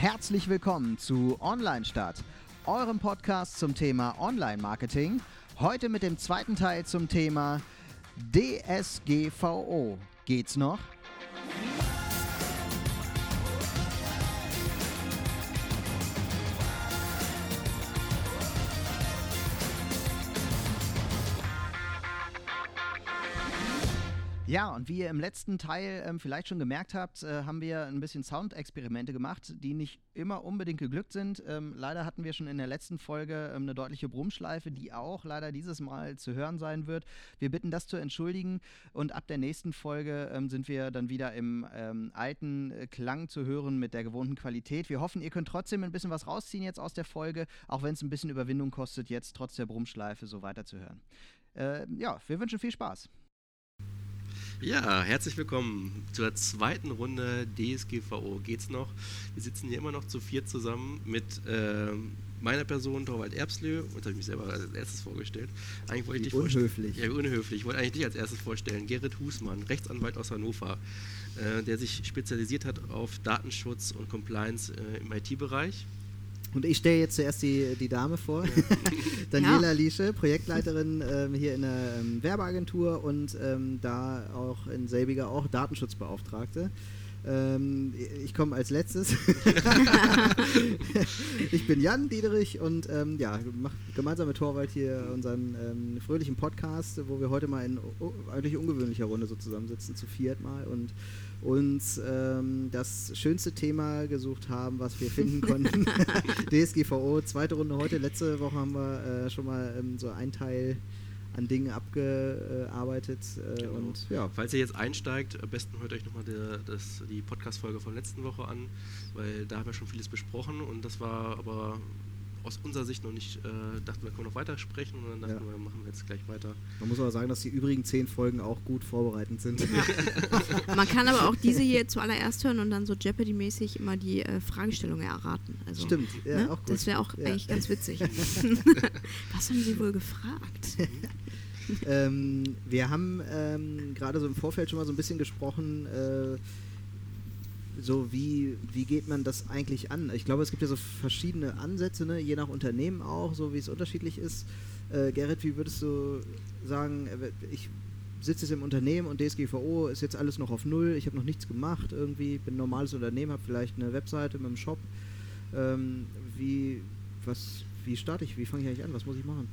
Herzlich willkommen zu Online Start, eurem Podcast zum Thema Online Marketing. Heute mit dem zweiten Teil zum Thema DSGVO. Geht's noch? Ja, und wie ihr im letzten Teil ähm, vielleicht schon gemerkt habt, äh, haben wir ein bisschen Soundexperimente gemacht, die nicht immer unbedingt geglückt sind. Ähm, leider hatten wir schon in der letzten Folge ähm, eine deutliche Brummschleife, die auch leider dieses Mal zu hören sein wird. Wir bitten das zu entschuldigen und ab der nächsten Folge ähm, sind wir dann wieder im ähm, alten Klang zu hören mit der gewohnten Qualität. Wir hoffen, ihr könnt trotzdem ein bisschen was rausziehen jetzt aus der Folge, auch wenn es ein bisschen Überwindung kostet, jetzt trotz der Brummschleife so weiterzuhören. Äh, ja, wir wünschen viel Spaß. Ja, herzlich willkommen zur zweiten Runde DSGVO. Geht's noch? Wir sitzen hier immer noch zu viert zusammen mit äh, meiner Person, Torwald Erbslö. Und habe ich mich selber als erstes vorgestellt. Eigentlich wollte ich dich unhöflich. Ja, unhöflich. Ich wollte eigentlich dich als erstes vorstellen. Gerrit Husmann, Rechtsanwalt aus Hannover, äh, der sich spezialisiert hat auf Datenschutz und Compliance äh, im IT-Bereich. Und ich stelle jetzt zuerst die, die Dame vor. Daniela ja. Liesche, Projektleiterin ähm, hier in der ähm, Werbeagentur und ähm, da auch in selbiger auch Datenschutzbeauftragte. Ähm, ich komme als letztes. ich bin Jan Diederich und ähm, ja, mache gemeinsam mit Torwald hier unseren ähm, fröhlichen Podcast, wo wir heute mal in eigentlich ungewöhnlicher Runde so zusammensitzen, zu viert mal und uns ähm, das schönste Thema gesucht haben, was wir finden konnten. DSGVO, zweite Runde heute. Letzte Woche haben wir äh, schon mal ähm, so ein Teil an Dingen abgearbeitet. Äh, genau. und, ja. Falls ihr jetzt einsteigt, am besten hört euch nochmal die Podcast-Folge von letzten Woche an, weil da haben wir schon vieles besprochen und das war aber aus unserer Sicht noch nicht, äh, dachten wir, können noch weiter sprechen und dann dachten ja. wir, machen wir jetzt gleich weiter. Man muss aber sagen, dass die übrigen zehn Folgen auch gut vorbereitend sind. Ja. Man kann aber auch diese hier zuallererst hören und dann so Jeopardy-mäßig immer die äh, Fragestellungen erraten. Also, Stimmt, ja, ne? auch gut. Das wäre auch ja. eigentlich ganz witzig. Was haben Sie wohl gefragt? ähm, wir haben ähm, gerade so im Vorfeld schon mal so ein bisschen gesprochen, äh, so wie, wie geht man das eigentlich an? Ich glaube, es gibt ja so verschiedene Ansätze, ne? je nach Unternehmen auch, so wie es unterschiedlich ist. Äh, Gerrit, wie würdest du sagen, äh, ich sitze jetzt im Unternehmen und DSGVO ist jetzt alles noch auf Null, ich habe noch nichts gemacht, irgendwie bin ein normales Unternehmen, habe vielleicht eine Webseite mit einem Shop. Ähm, wie, was, wie starte ich, wie fange ich eigentlich an, was muss ich machen?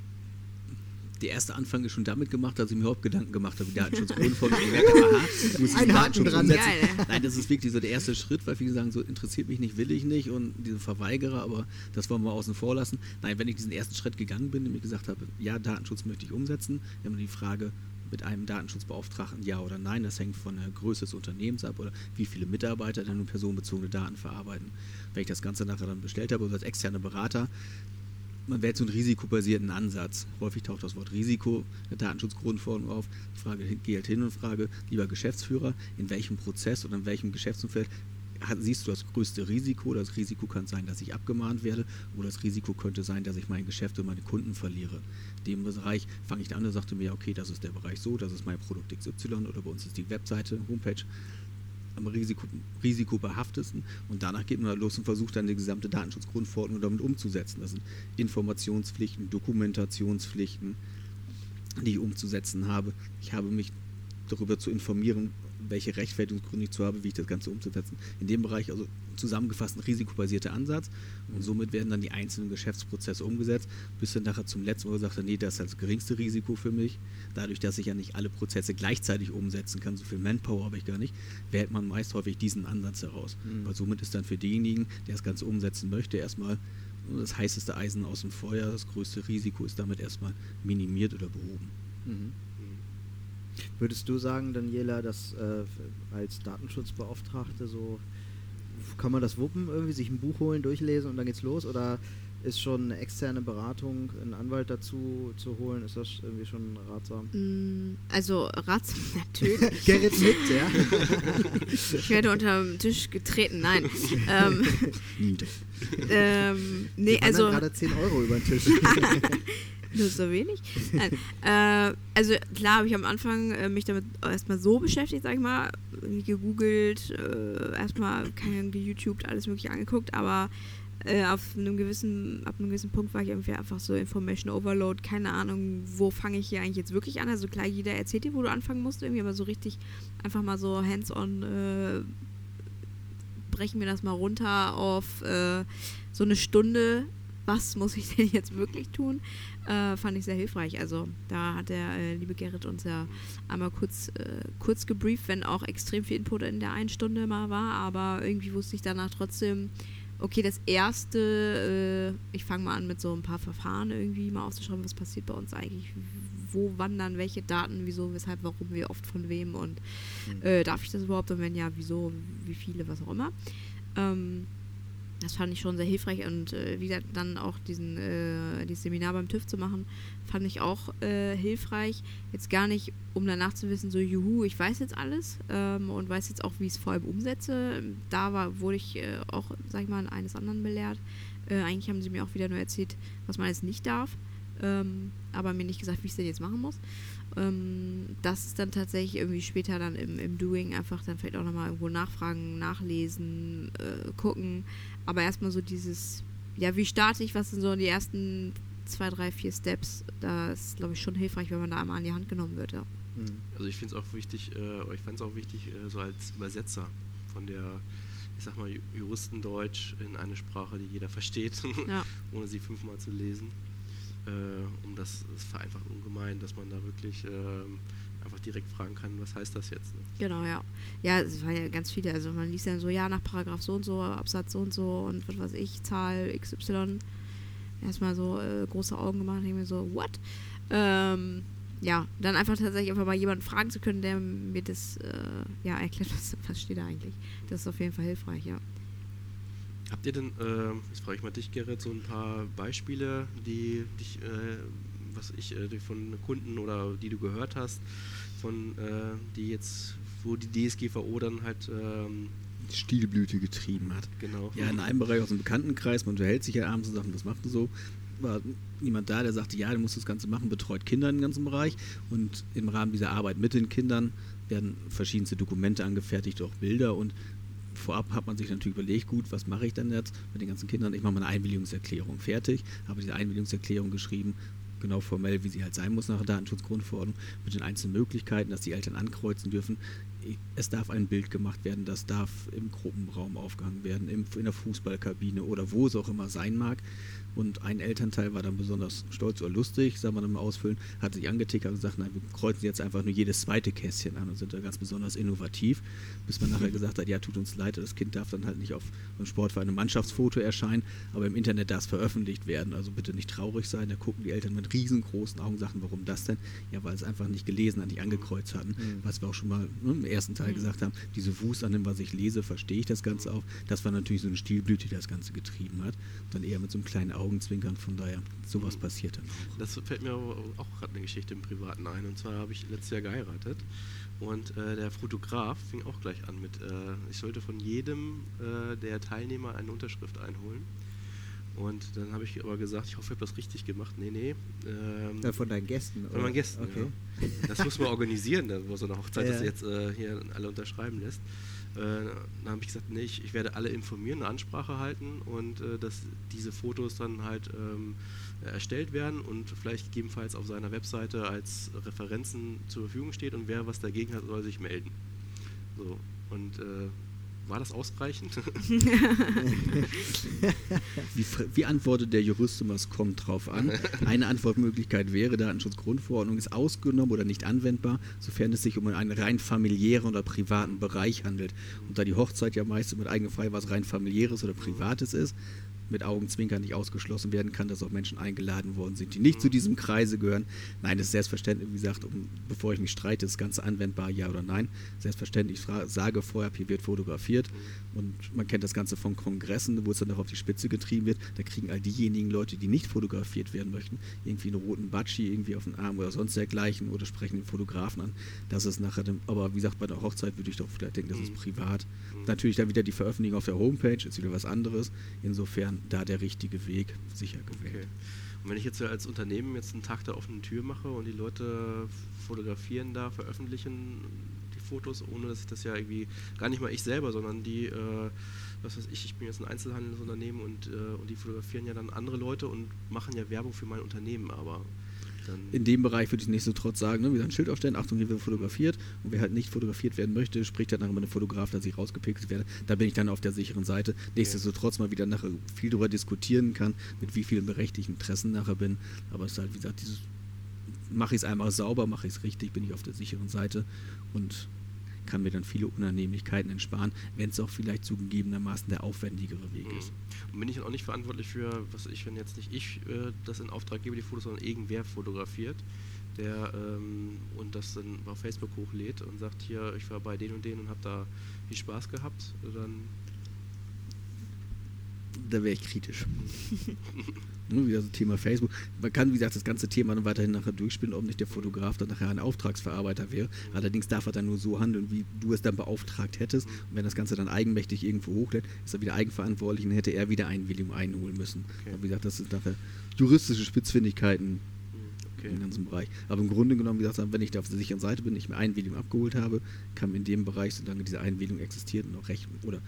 Der erste Anfang ist schon damit gemacht, dass ich mir überhaupt Gedanken gemacht habe, wie Datenschutzgrundverordnung. aha, muss ich Ein Datenschutz dran umsetzen. Nein, das ist wirklich so der erste Schritt, weil viele sagen, so interessiert mich nicht, will ich nicht und diese Verweigerer, aber das wollen wir außen vor lassen. Nein, wenn ich diesen ersten Schritt gegangen bin und mir gesagt habe, ja, Datenschutz möchte ich umsetzen, wir haben die Frage, mit einem Datenschutzbeauftragten ja oder nein. Das hängt von der Größe des Unternehmens ab oder wie viele Mitarbeiter denn nun personenbezogene Daten verarbeiten. Wenn ich das Ganze nachher dann bestellt habe, oder als externer Berater, man wählt so einen risikobasierten Ansatz. Häufig taucht das Wort Risiko der Datenschutzgrundverordnung auf. Ich frage, gehe halt hin und frage, lieber Geschäftsführer, in welchem Prozess oder in welchem Geschäftsumfeld siehst du das größte Risiko? Das Risiko kann sein, dass ich abgemahnt werde oder das Risiko könnte sein, dass ich mein Geschäft und meine Kunden verliere. In dem Bereich fange ich an und sagte mir, okay, das ist der Bereich so, das ist mein Produkt XY oder bei uns ist die Webseite, Homepage am Risiko, risikobehaftesten und danach geht man los und versucht dann die gesamte Datenschutzgrundverordnung damit umzusetzen. Das sind Informationspflichten, Dokumentationspflichten, die ich umzusetzen habe. Ich habe mich darüber zu informieren, welche Rechtfertigungsgründe ich zu habe, wie ich das Ganze umzusetzen. In dem Bereich also zusammengefasst ein risikobasierter Ansatz und somit werden dann die einzelnen Geschäftsprozesse umgesetzt, bis dann nachher zum letzten Mal gesagt, nee, das ist das geringste Risiko für mich. Dadurch, dass ich ja nicht alle Prozesse gleichzeitig umsetzen kann, so viel Manpower habe ich gar nicht, wählt man meist häufig diesen Ansatz heraus. Mhm. Weil somit ist dann für denjenigen, der das Ganze umsetzen möchte, erstmal das heißeste Eisen aus dem Feuer, das größte Risiko ist damit erstmal minimiert oder behoben. Mhm. Würdest du sagen, Daniela, dass äh, als Datenschutzbeauftragte so kann man das wuppen, irgendwie sich ein Buch holen, durchlesen und dann geht's los? Oder ist schon eine externe Beratung, einen Anwalt dazu zu holen, ist das irgendwie schon ratsam? Mm, also ratsam natürlich. Gerrit mit, ja. ich werde unter den Tisch getreten, nein. ähm, ähm, nee, Wir also gerade 10 Euro über den Tisch. Ist so wenig. Äh, also klar habe ich am Anfang äh, mich damit erstmal so beschäftigt, sag ich mal, gegoogelt, äh, erstmal keine YouTube, alles mögliche angeguckt, aber äh, auf einem gewissen, ab einem gewissen Punkt war ich irgendwie einfach so Information Overload, keine Ahnung, wo fange ich hier eigentlich jetzt wirklich an. Also klar, jeder erzählt dir, wo du anfangen musst, irgendwie, aber so richtig einfach mal so hands-on äh, brechen wir das mal runter auf äh, so eine Stunde. Was muss ich denn jetzt wirklich tun? Äh, fand ich sehr hilfreich. Also da hat der äh, liebe Gerrit uns ja einmal kurz, äh, kurz gebrieft, wenn auch extrem viel Input in der einen Stunde mal war, aber irgendwie wusste ich danach trotzdem, okay, das erste, äh, ich fange mal an mit so ein paar Verfahren irgendwie mal aufzuschreiben, was passiert bei uns eigentlich, wo wandern welche Daten, wieso, weshalb, warum, wie oft, von wem und mhm. äh, darf ich das überhaupt und wenn ja, wieso, wie viele, was auch immer. Ähm, das fand ich schon sehr hilfreich und äh, wie gesagt, dann auch diesen, äh, dieses Seminar beim TÜV zu machen, fand ich auch äh, hilfreich. Jetzt gar nicht, um danach zu wissen, so juhu, ich weiß jetzt alles ähm, und weiß jetzt auch, wie ich es vor allem umsetze. Da war, wurde ich äh, auch, sag ich mal, eines anderen belehrt. Äh, eigentlich haben sie mir auch wieder nur erzählt, was man jetzt nicht darf, ähm, aber mir nicht gesagt, wie ich es denn jetzt machen muss. Ähm, das ist dann tatsächlich irgendwie später dann im, im Doing einfach dann vielleicht auch nochmal irgendwo nachfragen, nachlesen, äh, gucken. Aber erstmal so dieses, ja, wie starte ich, was sind so die ersten zwei, drei, vier Steps? Da ist, glaube ich, schon hilfreich, wenn man da einmal an die Hand genommen wird, ja. Mhm. Also ich finde es auch wichtig, äh, ich fand es auch wichtig, äh, so als Übersetzer von der, ich sag mal, Juristendeutsch in eine Sprache, die jeder versteht, ja. ohne sie fünfmal zu lesen. Äh, um das, das vereinfacht ungemein, dass man da wirklich ähm, einfach direkt fragen kann, was heißt das jetzt? Ne? Genau, ja. Ja, es waren ja ganz viele. Also man liest ja so, ja, nach Paragraph so und so, Absatz so und so und was weiß ich, Zahl XY. Erstmal so äh, große Augen gemacht, denke mir so, what? Ähm, ja, dann einfach tatsächlich einfach mal jemanden fragen zu können, der mir das äh, ja, erklärt, was, was steht da eigentlich. Das ist auf jeden Fall hilfreich, ja. Habt ihr denn, äh, jetzt frage ich mal dich, Gerrit, so ein paar Beispiele, die dich äh, was ich, äh, von Kunden oder die du gehört hast, von äh, die jetzt, wo die DSGVO dann halt ähm, Stilblüte getrieben hat. Genau. Ja, in einem Bereich aus dem Bekanntenkreis, man unterhält sich ja abends und sagt, was macht du so? War jemand da, der sagte, ja, du musst das Ganze machen, betreut Kinder im ganzen Bereich und im Rahmen dieser Arbeit mit den Kindern werden verschiedenste Dokumente angefertigt, auch Bilder und vorab hat man sich natürlich überlegt, gut, was mache ich denn jetzt mit den ganzen Kindern? Ich mache mal eine Einwilligungserklärung fertig, habe diese Einwilligungserklärung geschrieben, genau formell, wie sie halt sein muss nach der Datenschutzgrundverordnung, mit den einzelnen Möglichkeiten, dass die Eltern ankreuzen dürfen. Es darf ein Bild gemacht werden, das darf im Gruppenraum aufgehangen werden, in der Fußballkabine oder wo es auch immer sein mag. Und ein Elternteil war dann besonders stolz oder lustig, sagen wir dann mal ausfüllen, hat sich angetickert und gesagt, nein, wir kreuzen jetzt einfach nur jedes zweite Kästchen an und sind da ganz besonders innovativ, bis man nachher gesagt hat, ja, tut uns leid, das Kind darf dann halt nicht auf einem Sportverein ein Mannschaftsfoto erscheinen, aber im Internet darf es veröffentlicht werden, also bitte nicht traurig sein, da gucken die Eltern mit riesengroßen Augen, sagen, warum das denn? Ja, weil es einfach nicht gelesen hat, nicht angekreuzt hatten, mhm. was wir auch schon mal ne, im ersten Teil mhm. gesagt haben, diese Wust an dem, was ich lese, verstehe ich das Ganze auch, das war natürlich so eine Stilblüte, die das Ganze getrieben hat, dann eher mit so einem kleinen Auge Augenzwinkern. Von daher, sowas passiert dann auch. Das fällt mir auch gerade eine Geschichte im Privaten ein. Und zwar habe ich letztes Jahr geheiratet. Und äh, der Fotograf fing auch gleich an mit, äh, ich sollte von jedem äh, der Teilnehmer eine Unterschrift einholen. Und dann habe ich aber gesagt, ich hoffe, ich habe das richtig gemacht. Nee, nee. Ähm, ja, von deinen Gästen? Von meinen Gästen, okay. ja. Das muss man organisieren, dann, wo so eine Hochzeit ja. das jetzt äh, hier alle unterschreiben lässt. Äh, dann habe ich gesagt, nee, ich, ich, werde alle informieren, eine Ansprache halten und äh, dass diese Fotos dann halt ähm, erstellt werden und vielleicht gegebenenfalls auf seiner Webseite als Referenzen zur Verfügung steht und wer was dagegen hat, soll sich melden. So, und äh, war das ausreichend? wie, wie, antwortet der Jurist immer, es kommt drauf an. Eine Antwortmöglichkeit wäre, Datenschutzgrundverordnung ist ausgenommen oder nicht anwendbar, sofern es sich um einen rein familiären oder privaten Bereich handelt. Und da die Hochzeit ja meist mit eigener Frei was rein familiäres oder privates ist, mit Augenzwinkern nicht ausgeschlossen werden kann, dass auch Menschen eingeladen worden sind, die nicht zu diesem Kreise gehören. Nein, das ist selbstverständlich, wie gesagt, um, bevor ich mich streite, ist das Ganze anwendbar, ja oder nein. Selbstverständlich, ich sage vorher, hier wird fotografiert und man kennt das Ganze von Kongressen, wo es dann auch auf die Spitze getrieben wird. Da kriegen all diejenigen Leute, die nicht fotografiert werden möchten, irgendwie einen roten Batschi irgendwie auf den Arm oder sonst dergleichen oder sprechen den Fotografen an. Das ist nachher, dem, aber wie gesagt, bei der Hochzeit würde ich doch vielleicht denken, das ist privat. Natürlich dann wieder die Veröffentlichung auf der Homepage, ist wieder was anderes. Insofern da der richtige Weg sicher gewählt. Okay. Und wenn ich jetzt als Unternehmen jetzt einen Tag der offenen Tür mache und die Leute fotografieren da, veröffentlichen die Fotos, ohne dass ich das ja irgendwie, gar nicht mal ich selber, sondern die, äh, was weiß ich, ich bin jetzt ein Einzelhandelsunternehmen und, äh, und die fotografieren ja dann andere Leute und machen ja Werbung für mein Unternehmen, aber in dem Bereich würde ich nichtsdestotrotz sagen, ne, wir ein Schild aufstellen, Achtung, hier wird fotografiert und wer halt nicht fotografiert werden möchte, spricht dann nachher mit einem Fotograf, dass ich rausgepixelt werde. Da bin ich dann auf der sicheren Seite. Nichtsdestotrotz mal wieder nachher viel darüber diskutieren kann, mit wie vielen berechtigten Interessen nachher bin. Aber es ist halt, wie gesagt, dieses mache ich es einmal sauber, mache ich es richtig, bin ich auf der sicheren Seite und kann mir dann viele Unannehmlichkeiten entsparen, wenn es auch vielleicht zugegebenermaßen der aufwendigere Weg mhm. ist. Und bin ich dann auch nicht verantwortlich für, was ich, wenn jetzt nicht ich äh, das in Auftrag gebe, die Fotos, sondern irgendwer fotografiert, der ähm, und das dann auf Facebook hochlädt und sagt, hier, ich war bei denen und denen und habe da viel Spaß gehabt, dann da wäre ich kritisch. Nur wieder so Thema Facebook. Man kann, wie gesagt, das ganze Thema dann weiterhin nachher durchspielen, ob nicht der Fotograf dann nachher ein Auftragsverarbeiter wäre. Allerdings darf er dann nur so handeln, wie du es dann beauftragt hättest. Und wenn das Ganze dann eigenmächtig irgendwo hochlädt, ist er wieder eigenverantwortlich und hätte er wieder Einwilligung einholen müssen. Okay. Aber wie gesagt, das sind nachher juristische Spitzfindigkeiten okay. im ganzen Bereich. Aber im Grunde genommen, wie gesagt, wenn ich da auf der sicheren Seite bin, ich mir Einwilligung abgeholt habe, kann in dem Bereich, solange diese Einwilligung existiert und auch Recht oder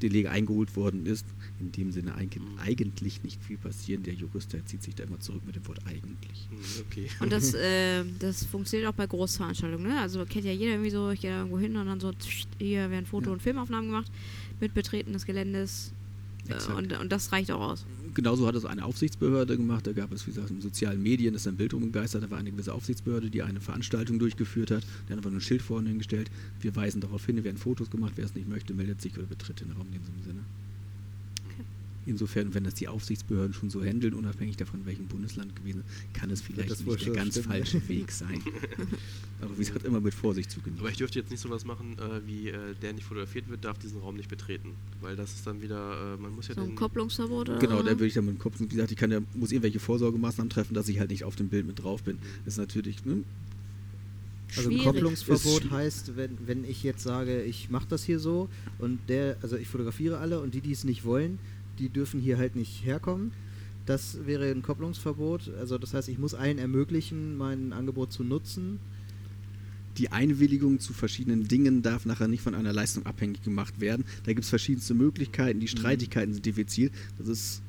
Delege eingeholt worden ist, in dem Sinne eigentlich nicht viel passieren. Der Jurist, der zieht sich da immer zurück mit dem Wort eigentlich. Hm, okay. Und das, äh, das funktioniert auch bei Großveranstaltungen, ne? Also kennt ja jeder irgendwie so, ich gehe da irgendwo hin und dann so, hier werden Foto- ja. und Filmaufnahmen gemacht mit Betreten des Geländes. Äh, und, und das reicht auch aus genauso hat es eine Aufsichtsbehörde gemacht. Da gab es, wie gesagt, in sozialen Medien ist ein Bild umgegeistert. Da war eine gewisse Aufsichtsbehörde, die eine Veranstaltung durchgeführt hat. Die hat einfach nur ein Schild vorne hingestellt. Wir weisen darauf hin, werden Fotos gemacht. Wer es nicht möchte, meldet sich oder betritt den Raum in diesem Sinne. Insofern, wenn das die Aufsichtsbehörden schon so handeln, unabhängig davon, welchem Bundesland gewesen kann es vielleicht nicht der ganz stimmen. falsche Weg sein. Aber wie gesagt, immer mit Vorsicht zu genießen. Aber ich dürfte jetzt nicht sowas machen, äh, wie äh, der nicht fotografiert wird, darf diesen Raum nicht betreten. Weil das ist dann wieder, äh, man muss ja So ein Kopplungsverbot oder? Genau, da würde ich dann mit dem Kopf, wie gesagt, ich kann ja, muss irgendwelche Vorsorgemaßnahmen treffen, dass ich halt nicht auf dem Bild mit drauf bin. Das ist natürlich, ne, also ein Kopplungsverbot heißt, wenn, wenn ich jetzt sage, ich mache das hier so und der, also ich fotografiere alle und die, die es nicht wollen, die dürfen hier halt nicht herkommen. Das wäre ein Kopplungsverbot. Also das heißt, ich muss allen ermöglichen, mein Angebot zu nutzen. Die Einwilligung zu verschiedenen Dingen darf nachher nicht von einer Leistung abhängig gemacht werden. Da gibt es verschiedenste Möglichkeiten. Die mhm. Streitigkeiten sind diffizil. Das ist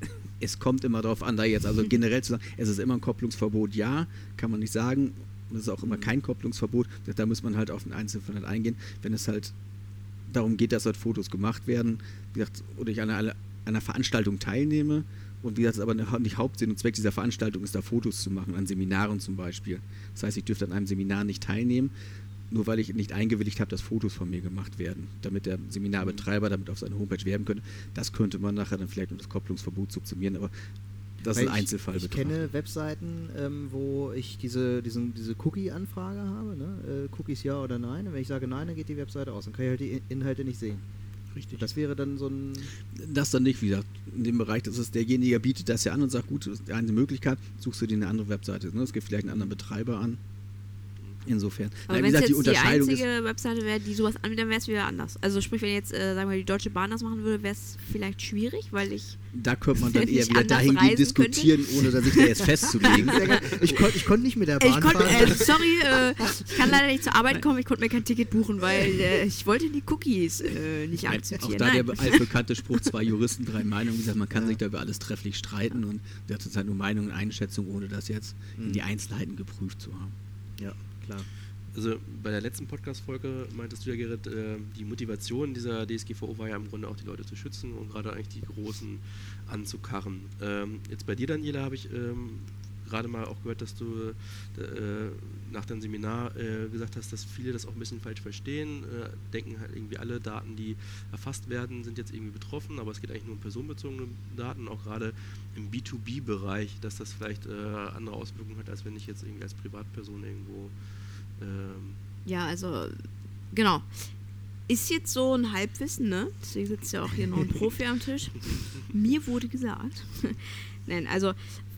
es kommt immer darauf an, da jetzt also generell zu sagen, es ist immer ein Kopplungsverbot, ja, kann man nicht sagen. Das ist auch immer mhm. kein Kopplungsverbot. Da muss man halt auf den Einzelfall eingehen. Wenn es halt darum geht, dass dort Fotos gemacht werden, wie gesagt, oder ich an einer, einer Veranstaltung teilnehme und wie gesagt, aber nicht Hauptsinn und Zweck dieser Veranstaltung ist, da Fotos zu machen, an Seminaren zum Beispiel. Das heißt, ich dürfte an einem Seminar nicht teilnehmen, nur weil ich nicht eingewilligt habe, dass Fotos von mir gemacht werden, damit der Seminarbetreiber damit auf seine Homepage werben könnte. Das könnte man nachher dann vielleicht unter das Kopplungsverbot subsumieren, aber das ist ein Einzelfall. Ich, ich kenne Webseiten, ähm, wo ich diese, diesen, diese Cookie-Anfrage habe, ne? äh, Cookies ja oder nein. Und wenn ich sage nein, dann geht die Webseite aus. Dann kann ich halt die Inhalte nicht sehen. Richtig. Das wäre dann so ein. Das dann nicht, wie gesagt, in dem Bereich, das ist derjenige, bietet das ja an und sagt, gut, das ist eine Möglichkeit, suchst du dir eine andere Webseite. Ne? Es gibt vielleicht einen anderen Betreiber an. Insofern. Aber wenn es jetzt die, die einzige Webseite wäre, die sowas anbietet, dann wäre es wieder anders. Also sprich, wenn jetzt, äh, sagen wir, die Deutsche Bahn das machen würde, wäre es vielleicht schwierig, weil ich. Da könnte man dann eher wieder dahin gehen, diskutieren, könnte. ohne dass ich da jetzt festzulegen. ich konnte ich konnt nicht mit der Bahn ich konnt, fahren. Äh, sorry, äh, ich kann leider nicht zur Arbeit kommen, ich konnte mir kein Ticket buchen, weil äh, ich wollte die Cookies äh, nicht akzeptieren. Auch da Nein. der altbekannte Spruch, zwei Juristen, drei Meinungen. Wie gesagt, man kann ja. sich da über alles trefflich streiten und das ist halt nur Meinung und Einschätzung, ohne das jetzt mhm. in die Einzelheiten geprüft zu haben. Ja, klar also bei der letzten Podcast-Folge meintest du ja, Gerrit, äh, die Motivation dieser DSGVO war ja im Grunde auch die Leute zu schützen und gerade eigentlich die Großen anzukarren. Ähm, jetzt bei dir, Daniela, habe ich ähm, gerade mal auch gehört, dass du äh, nach deinem Seminar äh, gesagt hast, dass viele das auch ein bisschen falsch verstehen, denken halt irgendwie alle Daten, die erfasst werden, sind jetzt irgendwie betroffen, aber es geht eigentlich nur um personenbezogene Daten, auch gerade im B2B-Bereich, dass das vielleicht andere Auswirkungen hat, als wenn ich jetzt irgendwie als Privatperson irgendwo ähm ja, also genau. Ist jetzt so ein Halbwissen, ne? Deswegen sitzt ja auch hier noch ein Profi am Tisch. Mir wurde gesagt. Nein, also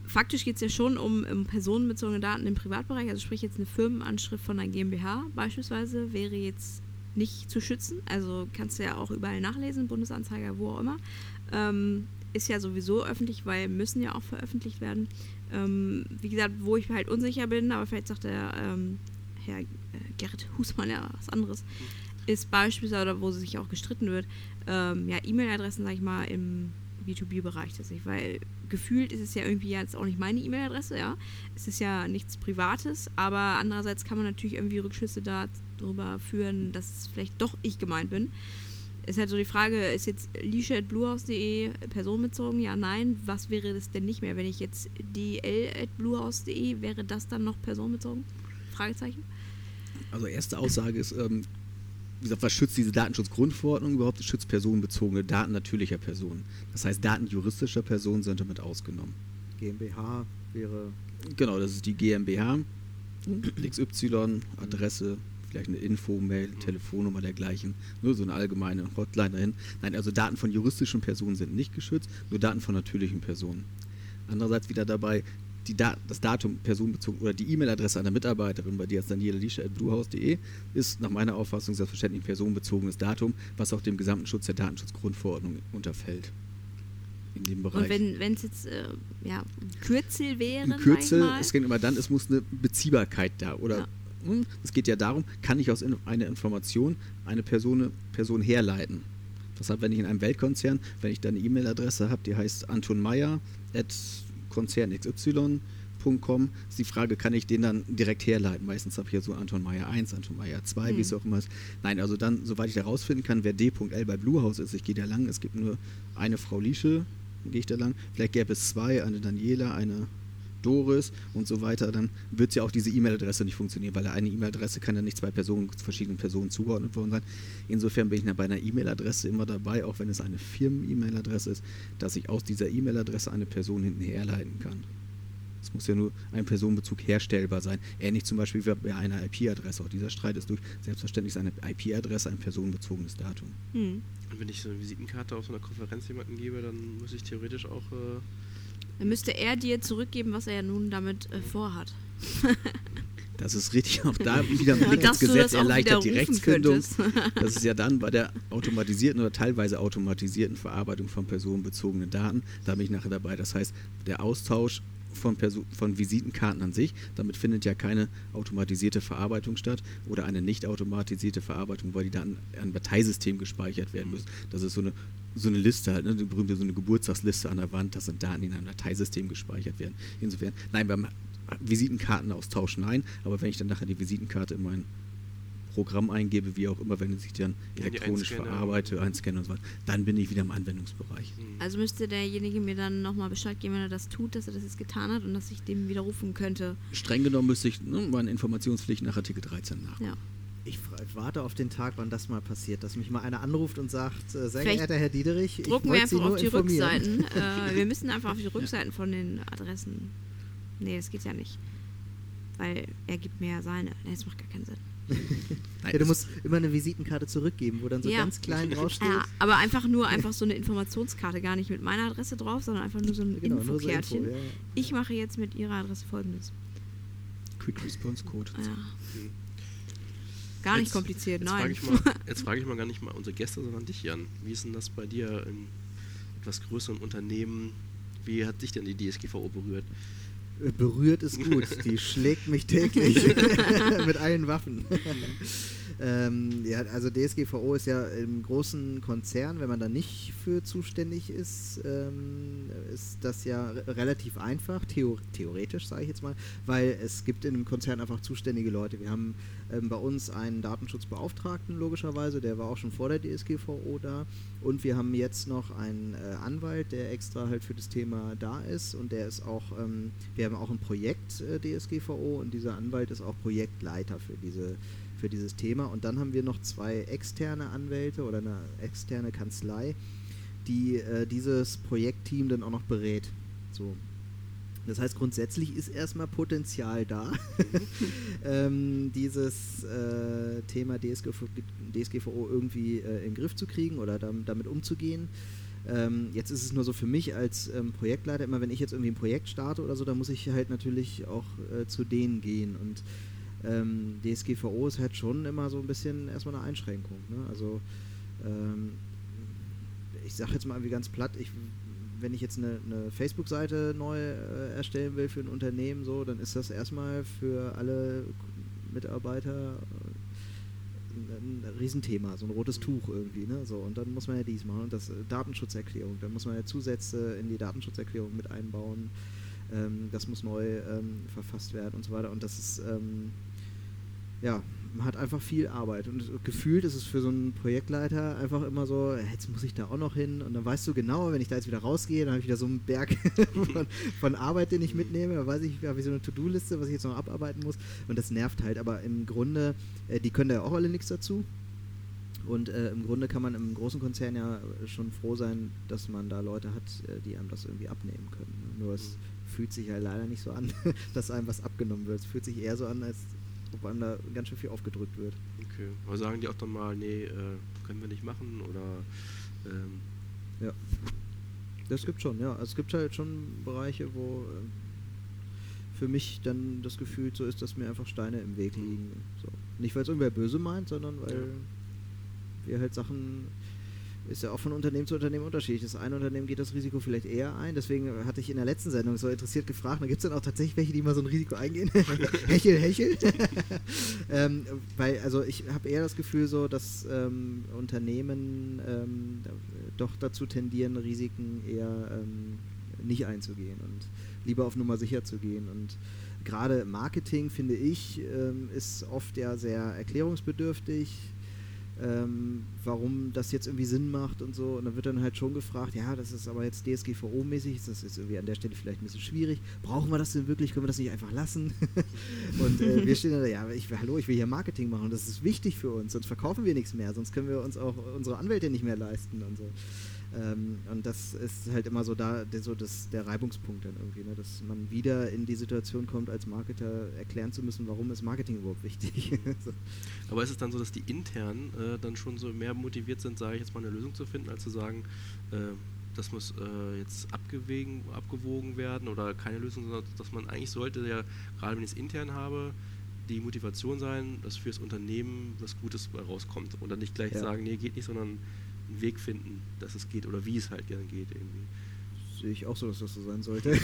faktisch geht es ja schon um, um personenbezogene Daten im Privatbereich. Also sprich jetzt eine Firmenanschrift von einer GmbH beispielsweise wäre jetzt nicht zu schützen. Also kannst du ja auch überall nachlesen, Bundesanzeiger, wo auch immer. Ähm, ist ja sowieso öffentlich, weil müssen ja auch veröffentlicht werden. Ähm, wie gesagt, wo ich halt unsicher bin, aber vielleicht sagt der ähm, Herr äh, Gerrit Husmann ja was anderes, ist beispielsweise, wo sich auch gestritten wird, ähm, ja, E-Mail-Adressen, sag ich mal, im B2B-Bereich tatsächlich, weil gefühlt ist es ja irgendwie jetzt auch nicht meine E-Mail-Adresse, ja. Es ist ja nichts Privates, aber andererseits kann man natürlich irgendwie Rückschlüsse darüber führen, dass vielleicht doch ich gemeint bin. Ist halt so die Frage, ist jetzt lisha.bluehouse.de personenbezogen? Ja, nein. Was wäre das denn nicht mehr? Wenn ich jetzt dl.bluehouse.de, wäre das dann noch personenbezogen? Fragezeichen. Also erste Aussage ist, ähm, wie gesagt, was schützt diese Datenschutzgrundverordnung überhaupt? Es schützt personenbezogene Daten natürlicher Personen. Das heißt, Daten juristischer Personen sind damit ausgenommen. GmbH wäre. Genau, das ist die GmbH. XY, Adresse, vielleicht eine Info-Mail, Telefonnummer dergleichen, nur so eine allgemeine Hotline dahin. Nein, also Daten von juristischen Personen sind nicht geschützt, nur Daten von natürlichen Personen. Andererseits wieder dabei, die Dat das Datum personenbezogen oder die E-Mail-Adresse einer Mitarbeiterin, bei dir ist daniela.bluehouse.de, ist nach meiner Auffassung selbstverständlich ein personenbezogenes Datum, was auch dem gesamten Schutz der Datenschutzgrundverordnung unterfällt. In dem Bereich. Und wenn es jetzt äh, ja, Kürzel wäre? Ein Kürzel, es geht immer dann, es muss eine Beziehbarkeit da oder Ja. hm, es geht ja darum, kann ich aus in, einer Information eine Person, Person herleiten. Deshalb, wenn ich in einem Weltkonzern, wenn ich da eine E-Mail-Adresse habe, die heißt Anton Meyer at konzernxy.com, ist die Frage, kann ich den dann direkt herleiten? Meistens habe ich ja so Anton Meyer 1, Anton Meyer 2, wie es Hm. auch immer ist. Nein, also dann, soweit ich herausfinden kann, wer D.L bei Bluehouse ist, ich gehe da lang, es gibt nur eine Frau Liesche, gehe ich da lang, vielleicht gäbe es zwei, eine Daniela, eine Doris und so weiter, dann wird ja auch diese E-Mail-Adresse nicht funktionieren, weil eine E-Mail-Adresse kann ja nicht zwei Personen, verschiedenen Personen zugeordnet worden sein. Insofern bin ich dann bei einer E-Mail-Adresse immer dabei, auch wenn es eine Firmen-E-Mail-Adresse ist, dass ich aus dieser E-Mail-Adresse eine Person hinten herleiten kann. Es muss ja nur ein Personenbezug herstellbar sein. Ähnlich zum Beispiel wie bei einer IP-Adresse. Auch dieser Streit ist durch. Selbstverständlich ist eine IP-Adresse ein personenbezogenes Datum. Hm. Und wenn ich so eine Visitenkarte auf so einer Konferenz jemandem gebe, dann muss ich theoretisch auch. Äh, Dann müsste er dir zurückgeben, was er ja nun damit äh, vorhat. Das ist richtig. Auch da wieder ein Blick ins Gesetz erleichtert die Rechtskündung. Das ist ja dann bei der automatisierten oder teilweise automatisierten Verarbeitung von personenbezogenen Daten. Da bin ich nachher dabei. Das heißt, der Austausch von, Perso von Visitenkarten an sich, damit findet ja keine automatisierte Verarbeitung statt oder eine nicht automatisierte Verarbeitung, weil die Daten an ein Dateisystem gespeichert werden müssen. Das ist so eine, so eine Liste halt, ne? die berühmte so eine Geburtstagsliste an der Wand, das sind Daten, die in einem Dateisystem gespeichert werden. Insofern, nein, beim Visitenkartenaustausch nein, aber wenn ich dann nachher die Visitenkarte in mein Programm eingebe, wie auch immer, wenn ich dann Ja, die elektronisch einscanne. verarbeite, einscanne und so weiter, dann bin ich wieder im Anwendungsbereich. hm. Also müsste derjenige mir dann nochmal Bescheid geben, wenn er das tut, dass er das jetzt getan hat und dass ich dem widerrufen könnte. Streng genommen müsste ich ne, meine Informationspflicht nach Artikel 13 nach. Ja. Ich warte auf den Tag, wann das mal passiert, dass mich mal einer anruft und sagt, äh, sehr Vielleicht geehrter Herr Diederich, ich Drucken wir einfach nur auf die. Rückseiten. äh, wir müssen einfach auf die Rückseiten von den Adressen. Nee, das geht ja nicht. Weil er gibt mir ja seine. Nee, das macht gar keinen Sinn. Nein, Ja, du musst immer eine Visitenkarte zurückgeben, wo dann so Ja. ganz klein draufsteht. Ja, aber einfach nur einfach so eine Informationskarte, gar nicht mit meiner Adresse drauf, sondern einfach nur so ein Genau, nur so Infokärtchen. Info, ja, ja. Ich mache jetzt mit Ihrer Adresse folgendes. Quick Response Code. Ja. Hm. Gar nicht Jetzt- kompliziert, jetzt nein. Frage ich mal, jetzt frage ich mal gar nicht mal unsere Gäste, sondern dich, Jan. Wie ist denn das bei dir in etwas größeren Unternehmen? Wie hat dich denn die DSGVO berührt? Äh, Berührt ist gut, die schlägt mich täglich mit allen Waffen. Ähm, ja, also DSGVO ist ja im großen Konzern, wenn man da nicht für zuständig ist, ähm, ist das ja re- relativ einfach, theo theoretisch sage ich jetzt mal, weil es gibt in einem Konzern einfach zuständige Leute. Wir haben ähm, bei uns einen Datenschutzbeauftragten logischerweise, der war auch schon vor der DSGVO da. Und wir haben jetzt noch einen äh, Anwalt, der extra halt für das Thema da ist. Und der ist auch, ähm, wir haben auch ein Projekt äh, DSGVO und dieser Anwalt ist auch Projektleiter für diese für dieses Thema und dann haben wir noch zwei externe Anwälte oder eine externe Kanzlei, die äh, dieses Projektteam dann auch noch berät. So. Das heißt, grundsätzlich ist erstmal Potenzial da, ähm, dieses äh, Thema DSGVO, DSGVO irgendwie äh, in den Griff zu kriegen oder dam damit umzugehen. Ähm, jetzt ist es nur so für mich als ähm, Projektleiter, immer wenn ich jetzt irgendwie ein Projekt starte oder so, dann muss ich halt natürlich auch äh, zu denen gehen. Und ähm, DSGVO ist halt schon immer so ein bisschen erstmal eine Einschränkung. Ne? Also ähm, ich sage jetzt mal irgendwie ganz platt, ich wenn ich jetzt eine, eine Facebook-Seite neu äh, erstellen will für ein Unternehmen, so, dann ist das erstmal für alle Mitarbeiter ein, ein Riesenthema, so ein rotes Tuch irgendwie, ne? So, und dann muss man ja dies machen und das äh, Datenschutzerklärung, dann muss man ja Zusätze in die Datenschutzerklärung mit einbauen, ähm, das muss neu ähm, verfasst werden und so weiter. Und das ist ähm, ja man hat einfach viel Arbeit. Und gefühlt ist es für so einen Projektleiter einfach immer so, jetzt muss ich da auch noch hin. Und dann weißt du genau, wenn ich da jetzt wieder rausgehe, dann habe ich wieder so einen Berg von, von, Arbeit, den ich mitnehme. Da weiß ich, habe ich so eine To-Do-Liste, was ich jetzt noch abarbeiten muss. Und das nervt halt. Aber im Grunde, äh, die können da ja auch alle nichts dazu. Und äh, im Grunde kann man im großen Konzern ja schon froh sein, dass man da Leute hat, äh, die einem das irgendwie abnehmen können. Ne? Nur es fühlt sich ja leider nicht so an, dass einem was abgenommen wird. Es fühlt sich eher so an, als wo einem da ganz schön viel aufgedrückt wird. Okay. Aber sagen die auch dann mal, nee, äh, können wir nicht machen oder ähm Ja. Das gibt schon, ja. Also es gibt halt schon Bereiche, wo äh, für mich dann das Gefühl so ist, dass mir einfach Steine im Weg liegen. So. Nicht weil es irgendwer böse meint, sondern weil ja. wir halt Sachen ist ja auch von Unternehmen zu Unternehmen unterschiedlich. Das eine Unternehmen geht das Risiko vielleicht eher ein. Deswegen hatte ich in der letzten Sendung so interessiert gefragt, da gibt es dann auch tatsächlich welche, die mal so ein Risiko eingehen. hechel, hechel. ähm, weil, also ich habe eher das Gefühl so, dass ähm, Unternehmen ähm, doch dazu tendieren, Risiken eher ähm, nicht einzugehen und lieber auf Nummer sicher zu gehen. Und gerade Marketing, finde ich, ähm, ist oft ja sehr erklärungsbedürftig ähm, warum das jetzt irgendwie Sinn macht und so. Und dann wird dann halt schon gefragt, ja, das ist aber jetzt DSGVO-mäßig, das ist irgendwie an der Stelle vielleicht ein bisschen schwierig. Brauchen wir das denn wirklich? Können wir das nicht einfach lassen? und äh, wir stehen da, ja, ich, hallo, ich will hier Marketing machen das ist wichtig für uns, sonst verkaufen wir nichts mehr, sonst können wir uns auch unsere Anwälte nicht mehr leisten und so. Ähm, und das ist halt immer so da, der, so das, der Reibungspunkt dann irgendwie, ne? dass man wieder in die Situation kommt, als Marketer erklären zu müssen, warum ist Marketing überhaupt wichtig. so. Aber ist es dann so, dass die intern äh, dann schon so mehr motiviert sind, sage ich jetzt mal, eine Lösung zu finden, als zu sagen, äh, das muss äh, jetzt abgewägen, abgewogen werden oder keine Lösung, sondern dass man eigentlich sollte ja, gerade wenn ich es intern habe, die Motivation sein, dass für das Unternehmen was Gutes rauskommt und dann nicht gleich ja. sagen, nee, geht nicht, sondern einen Weg finden, dass es geht oder wie es halt gerne geht irgendwie. Sehe ich auch so, dass das so sein sollte.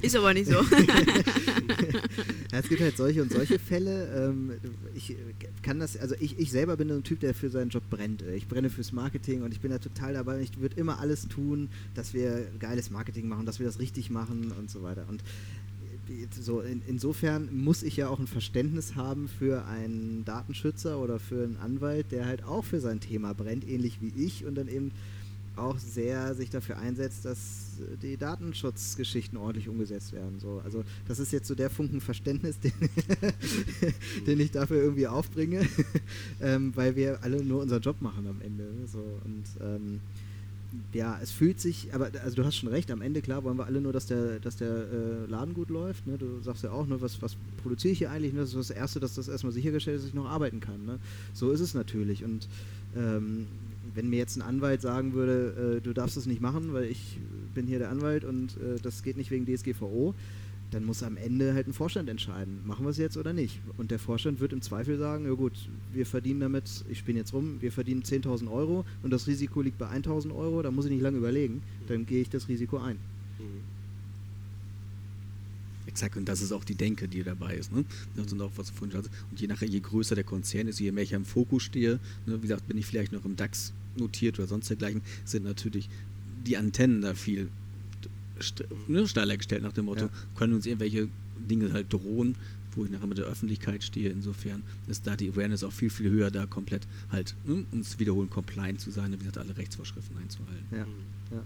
Ist aber nicht so. ja, es gibt halt solche und solche Fälle. Ähm, ich kann das, also ich, ich selber bin ein Typ, der für seinen Job brennt. Ich brenne fürs Marketing und ich bin da total dabei. Ich würde immer alles tun, dass wir geiles Marketing machen, dass wir das richtig machen und so weiter. Und so in, insofern muss ich ja auch ein Verständnis haben für einen Datenschützer oder für einen Anwalt, der halt auch für sein Thema brennt, ähnlich wie ich und dann eben auch sehr sich dafür einsetzt, dass die Datenschutzgeschichten ordentlich umgesetzt werden. So. Also das ist jetzt so der Funken Verständnis, den, den ich dafür irgendwie aufbringe, ähm, weil wir alle nur unseren Job machen am Ende. So. Und ähm, ja, es fühlt sich, aber also du hast schon recht, am Ende klar wollen wir alle nur, dass der, dass der äh, Laden gut läuft. Ne? Du sagst ja auch, ne, was, was produziere ich hier eigentlich? Ne? Das ist das Erste, dass das erstmal sichergestellt ist, dass ich noch arbeiten kann. Ne? So ist es natürlich. Und ähm, wenn mir jetzt ein Anwalt sagen würde, äh, du darfst das nicht machen, weil ich bin hier der Anwalt und äh, das geht nicht wegen DSGVO, dann muss am Ende halt ein Vorstand entscheiden, machen wir es jetzt oder nicht. Und der Vorstand wird im Zweifel sagen, ja gut, wir verdienen damit, ich spinne jetzt rum, wir verdienen 10.000 Euro und das Risiko liegt bei 1.000 Euro, da muss ich nicht lange überlegen, dann gehe ich das Risiko ein. Mhm. Exakt, und das ist auch die Denke, die dabei ist. Ne? Das sind auch, was vorhin Und je nachher, je größer der Konzern ist, je mehr ich im Fokus stehe, ne, wie gesagt, bin ich vielleicht noch im DAX notiert oder sonst dergleichen, sind natürlich die Antennen da viel ne, steiler gestellt nach dem Motto, ja. können uns irgendwelche Dinge halt drohen, wo ich nachher mit der Öffentlichkeit stehe. Insofern ist da die Awareness auch viel, viel höher, da komplett halt, ne, uns wiederholen compliant zu sein und wie gesagt, alle Rechtsvorschriften einzuhalten. Ja, ja.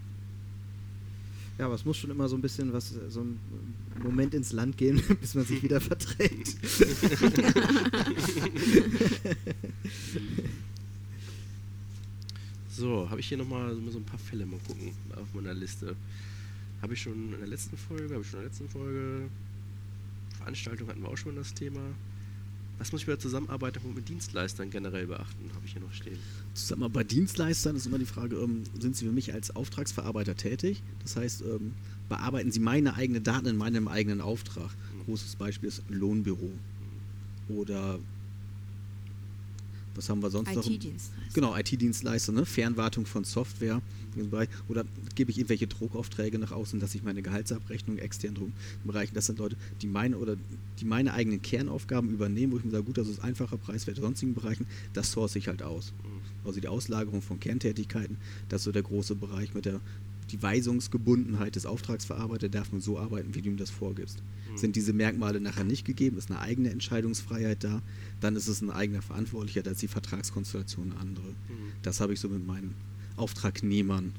Ja, aber es muss schon immer so ein bisschen was, so ein Moment ins Land gehen, bis man sich wieder verträgt. so, habe ich hier nochmal so ein paar Fälle mal gucken auf meiner Liste. Habe ich schon in der letzten Folge, habe ich schon in der letzten Folge. Veranstaltung hatten wir auch schon das Thema. Was muss ich bei der Zusammenarbeit mit Dienstleistern generell beachten, habe ich hier noch stehen. Zusammenarbeit bei Dienstleistern ist immer die Frage, ähm, sind Sie für mich als Auftragsverarbeiter tätig? Das heißt, ähm, bearbeiten Sie meine eigenen Daten in meinem eigenen Auftrag? Mhm. Großes Beispiel ist Lohnbüro. Oder Was haben wir sonst noch? IT-Dienstleister. Genau, IT-Dienstleister, ne? Fernwartung von Software. Oder gebe ich irgendwelche Druckaufträge nach außen, dass ich meine Gehaltsabrechnung extern drum bereichen. Das sind Leute, die meine oder die meine eigenen Kernaufgaben übernehmen, wo ich mir sage, gut, das ist einfacher Preiswert in sonstigen Bereichen, das source ich halt aus. Mhm. Also die Auslagerung von Kerntätigkeiten, das ist so der große Bereich mit der die Weisungsgebundenheit des Auftragsverarbeiters darf nur so arbeiten, wie du ihm das vorgibst. Mhm. Sind diese Merkmale nachher nicht gegeben, ist eine eigene Entscheidungsfreiheit da, dann ist es ein eigener Verantwortlicher, da ist die Vertragskonstellation eine andere. Mhm. Das habe ich so mit meinen Auftragnehmern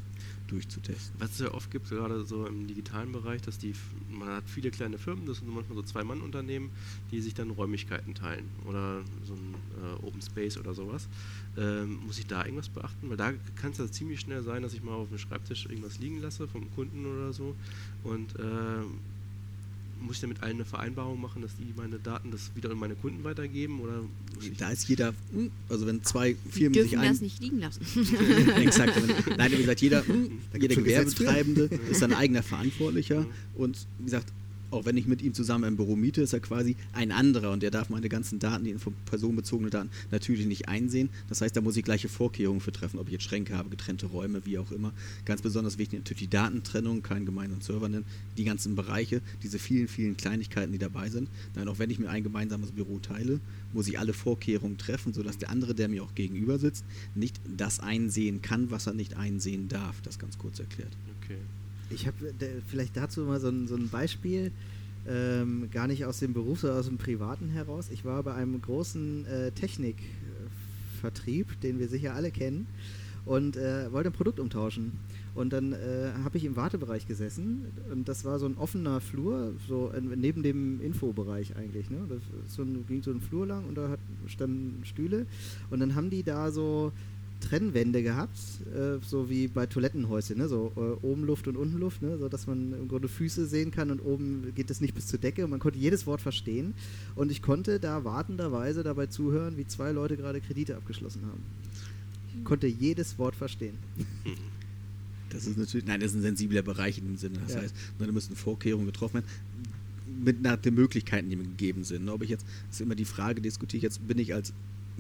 durchzutesten. Was es ja oft gibt, gerade so im digitalen Bereich, dass die, man hat viele kleine Firmen, das sind manchmal so Zwei-Mann-Unternehmen, die sich dann Räumlichkeiten teilen oder so ein äh, Open Space oder sowas. Ähm, muss ich da irgendwas beachten? Weil da kann es ja ziemlich schnell sein, dass ich mal auf dem Schreibtisch irgendwas liegen lasse vom Kunden oder so und äh, muss ich damit allen eine Vereinbarung machen, dass die meine Daten das wieder an meine Kunden weitergeben? Oder da ist jeder, hm, also wenn zwei Firmen Dürfen sich ein... das nicht liegen lassen. Exakt. Nein, wie gesagt, jeder, hm, jeder Gewerbetreibende ist ein eigener Verantwortlicher und wie gesagt, auch wenn ich mit ihm zusammen im Büro miete, ist er quasi ein anderer und der darf meine ganzen Daten, die personenbezogene Daten, natürlich nicht einsehen. Das heißt, da muss ich gleiche Vorkehrungen für treffen, ob ich jetzt Schränke habe, getrennte Räume, wie auch immer. Ganz besonders wichtig natürlich die Datentrennung, keinen gemeinsamen Server nennen, die ganzen Bereiche, diese vielen, vielen Kleinigkeiten, die dabei sind. Nein, auch wenn ich mir ein gemeinsames Büro teile, muss ich alle Vorkehrungen treffen, sodass der andere, der mir auch gegenüber sitzt, nicht das einsehen kann, was er nicht einsehen darf. Das ganz kurz erklärt. Okay. Ich habe vielleicht dazu mal so ein, so ein Beispiel, ähm, gar nicht aus dem Beruf, sondern aus dem Privaten heraus. Ich war bei einem großen äh, Technikvertrieb, den wir sicher alle kennen, und äh, wollte ein Produkt umtauschen. Und dann äh, habe ich im Wartebereich gesessen und das war so ein offener Flur, so neben dem Infobereich eigentlich. Ne? Das so ein, ging so ein Flur lang und da hat, standen Stühle und dann haben die da so Trennwände gehabt, äh, so wie bei Toilettenhäuschen, ne? so äh, oben Luft und unten Luft, ne? so dass man im Grunde Füße sehen kann und oben geht es nicht bis zur Decke. Man konnte jedes Wort verstehen und ich konnte da wartenderweise dabei zuhören, wie zwei Leute gerade Kredite abgeschlossen haben. Ich konnte jedes Wort verstehen. Das ist natürlich, nein, das ist ein sensibler Bereich in dem Sinne. Das ja. heißt, da müssen Vorkehrungen getroffen werden mit nach den Möglichkeiten, die mir gegeben sind. Ob ich jetzt, das ist immer die Frage, diskutiere ich jetzt, bin ich als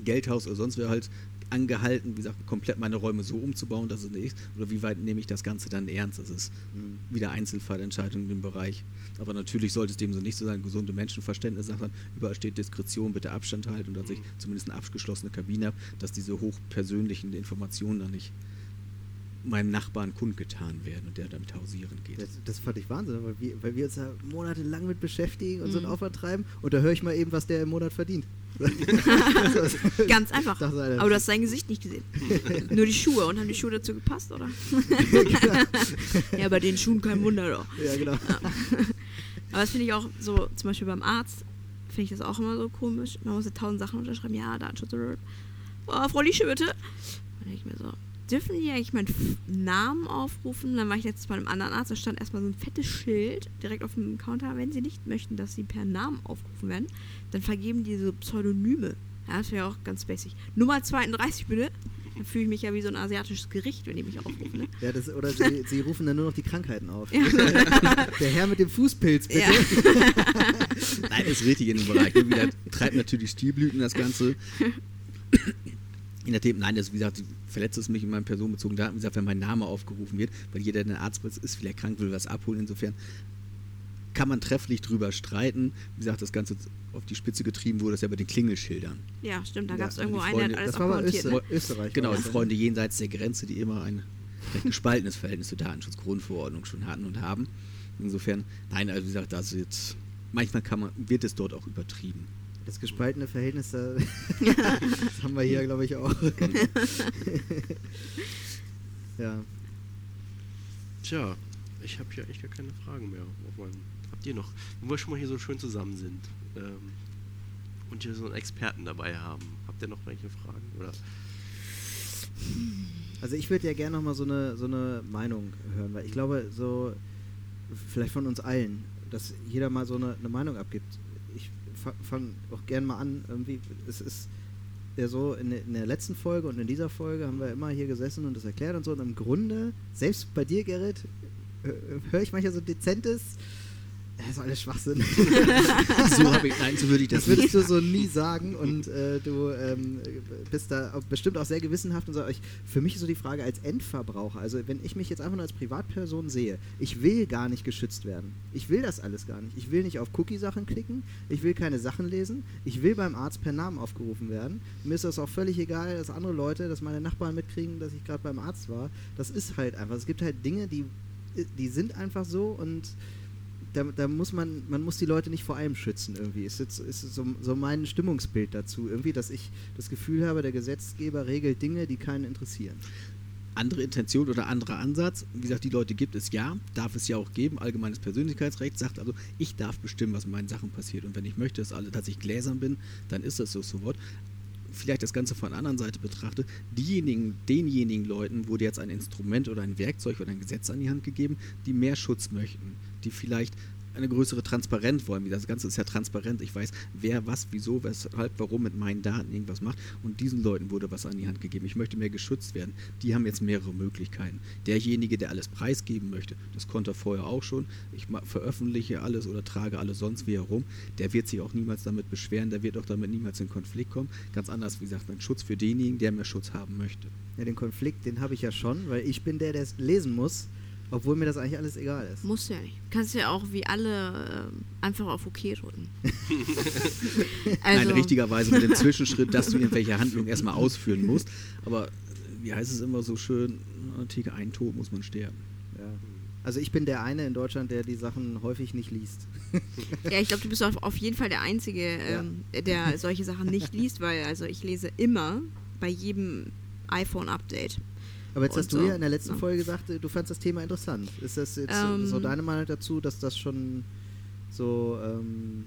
Geldhaus oder sonst wer halt angehalten, wie gesagt, komplett meine Räume so umzubauen, dass es nicht, oder wie weit nehme ich das Ganze dann ernst? Das ist mhm. wieder Einzelfallentscheidung in dem Bereich. Aber natürlich sollte es dem so nicht so sein. Gesunde Menschenverständnis sagt dann, überall steht Diskretion, bitte Abstand halten und dass ich mhm. zumindest eine abgeschlossene Kabine habe, dass diese hochpersönlichen Informationen dann nicht meinem Nachbarn kundgetan werden und der damit hausieren geht. Das, das fand ich Wahnsinn, weil wir, weil wir uns da monatelang mit beschäftigen und mhm. so einen mhm. Aufwand treiben und da höre ich mal eben, was der im Monat verdient. Ganz einfach. Aber du hast sein Gesicht nicht gesehen. Nur die Schuhe. Und haben die Schuhe dazu gepasst, oder? ja, bei den Schuhen kein Wunder doch. Ja, genau. Ja. Aber das finde ich auch so, zum Beispiel beim Arzt, finde ich das auch immer so komisch. Man muss ja tausend Sachen unterschreiben. Ja, Datenschutz. Oh, Frau Liesche, bitte. Dann denke ich mir so, dürfen die eigentlich meinen Namen aufrufen? Dann war ich letztes bei einem anderen Arzt, da stand erstmal so ein fettes Schild direkt auf dem Counter, wenn sie nicht möchten, dass sie per Namen aufgerufen werden, dann vergeben die so Pseudonyme. Ja, das wäre auch ganz basic. Nummer 32 bitte. Dann fühle ich mich ja wie so ein asiatisches Gericht, wenn die mich aufrufen. Ne? Ja, das, oder sie, sie, rufen dann nur noch die Krankheiten auf. Ja. Der Herr mit dem Fußpilz, bitte. Ja. Nein, das ist richtig in dem Bereich. Wieder treibt natürlich Stilblüten das Ganze. In der Themen, nein, das, wie gesagt, verletzt es mich in meinen personenbezogenen Daten, wie gesagt, wenn mein Name aufgerufen wird, weil jeder, der ein Arzt ist, vielleicht krank, will was abholen. Insofern kann man trefflich drüber streiten. Wie gesagt, das Ganze auf die Spitze getrieben wurde, das ja bei den Klingelschildern. Ja, stimmt, da ja, gab es irgendwo einen, der hat alles Das war bei Öster ne? Österreich. Genau, die Freunde jenseits der Grenze, die immer ein recht gespaltenes Verhältnis zur Datenschutzgrundverordnung schon hatten und haben. Insofern, nein, also wie gesagt, das jetzt, manchmal kann man, wird es dort auch übertrieben. Das gespaltene Verhältnis, das haben wir hier, glaube ich, auch. ja. Tja, ich habe hier eigentlich gar keine Fragen mehr. Habt ihr noch, wo wir schon mal hier so schön zusammen sind ähm, und hier so einen Experten dabei haben, habt ihr noch welche Fragen? Oder? Also ich würde ja gerne noch mal so eine, so eine Meinung hören, weil ich glaube, so vielleicht von uns allen, dass jeder mal so eine, eine Meinung abgibt fange auch gerne mal an. Irgendwie, es ist ja so, in, in, der letzten Folge und in dieser Folge haben wir immer hier gesessen und das erklärt und so. Und im Grunde, selbst bei dir, Gerrit, höre ich manchmal so dezentes, Das ist alles Schwachsinn. so habe ich, nein, so würde ich das, das würdest du so nie sagen und äh, du ähm, bist da bestimmt auch sehr gewissenhaft und sagst, für mich ist so die Frage als Endverbraucher, also wenn ich mich jetzt einfach nur als Privatperson sehe, ich will gar nicht geschützt werden. Ich will das alles gar nicht. Ich will nicht auf Cookie-Sachen klicken, ich will keine Sachen lesen, ich will beim Arzt per Namen aufgerufen werden. Mir ist das auch völlig egal, dass andere Leute, dass meine Nachbarn mitkriegen, dass ich gerade beim Arzt war. Das ist halt einfach, es gibt halt Dinge, die, die sind einfach so und da, da, muss man, man muss die Leute nicht vor allem schützen irgendwie. Ist jetzt ist so, so mein Stimmungsbild dazu irgendwie, dass ich das Gefühl habe, der Gesetzgeber regelt Dinge, die keinen interessieren. Andere Intention oder anderer Ansatz, wie gesagt, die Leute gibt es ja, darf es ja auch geben. Allgemeines Persönlichkeitsrecht sagt also, ich darf bestimmen, was mit meinen Sachen passiert. Und wenn ich möchte, dass, alle, dass ich gläsern bin, dann ist das so sofort vielleicht das Ganze von der anderen Seite betrachte, diejenigen, denjenigen Leuten wurde jetzt ein Instrument oder ein Werkzeug oder ein Gesetz an die Hand gegeben, die mehr Schutz möchten die vielleicht eine größere Transparenz wollen. Das Ganze ist ja transparent. Ich weiß, wer was, wieso, weshalb, warum mit meinen Daten irgendwas macht. Und diesen Leuten wurde was an die Hand gegeben. Ich möchte mehr geschützt werden. Die haben jetzt mehrere Möglichkeiten. Derjenige, der alles preisgeben möchte, das konnte er vorher auch schon. Ich veröffentliche alles oder trage alles sonst wie herum. Der wird sich auch niemals damit beschweren. Der wird auch damit niemals in Konflikt kommen. Ganz anders, wie gesagt, ein Schutz für denjenigen, der mehr Schutz haben möchte. Ja, den Konflikt, den habe ich ja schon, weil ich bin der, der es lesen muss obwohl mir das eigentlich alles egal ist. Muss ja nicht. Kannst ja auch wie alle äh, einfach auf OK drücken. also. Nein, richtigerweise mit dem Zwischenschritt, dass du irgendwelche Handlungen erstmal ausführen musst. Aber wie heißt es immer so schön, Artikel ein Tod muss man sterben. Ja. Also ich bin der eine in Deutschland, der die Sachen häufig nicht liest. ja, ich glaube, du bist auf, jeden Fall der Einzige, ähm, der solche Sachen nicht liest, weil also ich lese immer bei jedem iPhone-Update. Aber jetzt hast du ja in der letzten ja. Folge gesagt, du fandest das Thema interessant. Ist das jetzt ähm, so deine Meinung dazu, dass das schon so ähm,